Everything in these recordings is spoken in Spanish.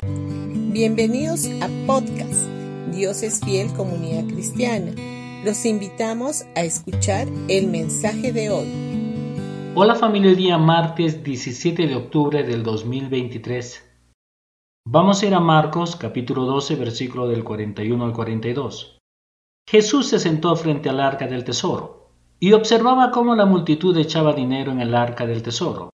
Bienvenidos a podcast Dios es fiel comunidad cristiana. Los invitamos a escuchar el mensaje de hoy. Hola familia, día martes 17 de octubre del 2023. Vamos a ir a Marcos capítulo 12 versículo del 41 al 42. Jesús se sentó frente al arca del tesoro y observaba cómo la multitud echaba dinero en el arca del tesoro,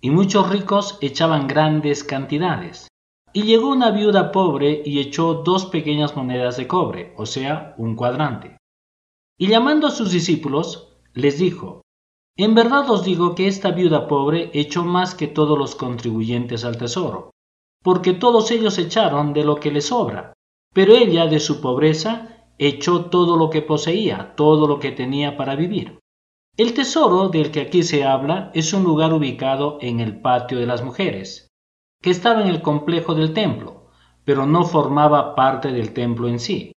y muchos ricos echaban grandes cantidades. Y llegó una viuda pobre y echó dos pequeñas monedas de cobre, o sea, un cuadrante. Y llamando a sus discípulos, les dijo, En verdad os digo que esta viuda pobre echó más que todos los contribuyentes al tesoro, porque todos ellos echaron de lo que les sobra, pero ella de su pobreza echó todo lo que poseía, todo lo que tenía para vivir. El tesoro del que aquí se habla es un lugar ubicado en el patio de las mujeres que estaba en el complejo del templo, pero no formaba parte del templo en sí.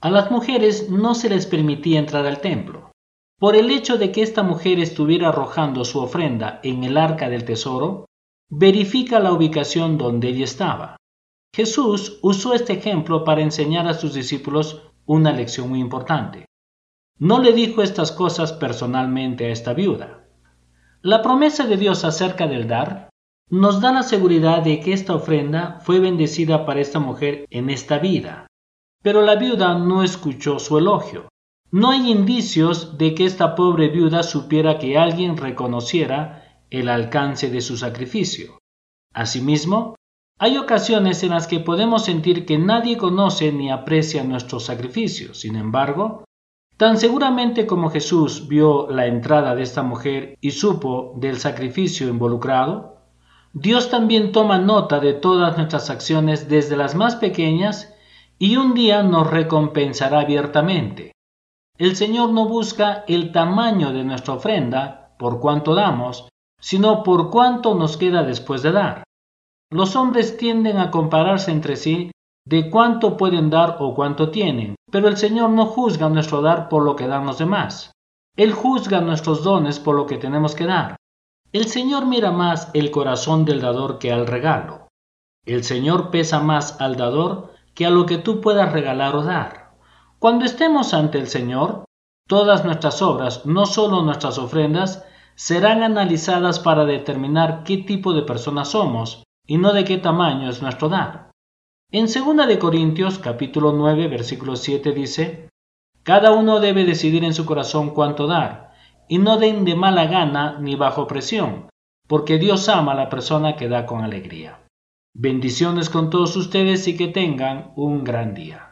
A las mujeres no se les permitía entrar al templo. Por el hecho de que esta mujer estuviera arrojando su ofrenda en el arca del tesoro, verifica la ubicación donde ella estaba. Jesús usó este ejemplo para enseñar a sus discípulos una lección muy importante. No le dijo estas cosas personalmente a esta viuda. La promesa de Dios acerca del dar nos da la seguridad de que esta ofrenda fue bendecida para esta mujer en esta vida. Pero la viuda no escuchó su elogio. No hay indicios de que esta pobre viuda supiera que alguien reconociera el alcance de su sacrificio. Asimismo, hay ocasiones en las que podemos sentir que nadie conoce ni aprecia nuestro sacrificio. Sin embargo, tan seguramente como Jesús vio la entrada de esta mujer y supo del sacrificio involucrado, Dios también toma nota de todas nuestras acciones desde las más pequeñas y un día nos recompensará abiertamente. El Señor no busca el tamaño de nuestra ofrenda, por cuánto damos, sino por cuánto nos queda después de dar. Los hombres tienden a compararse entre sí de cuánto pueden dar o cuánto tienen, pero el Señor no juzga nuestro dar por lo que dan los demás. Él juzga nuestros dones por lo que tenemos que dar. El Señor mira más el corazón del dador que al regalo. El Señor pesa más al dador que a lo que tú puedas regalar o dar. Cuando estemos ante el Señor, todas nuestras obras, no solo nuestras ofrendas, serán analizadas para determinar qué tipo de personas somos y no de qué tamaño es nuestro dar. En 2 de Corintios capítulo 9 versículo 7 dice, Cada uno debe decidir en su corazón cuánto dar, y no den de mala gana ni bajo presión, porque Dios ama a la persona que da con alegría. Bendiciones con todos ustedes y que tengan un gran día.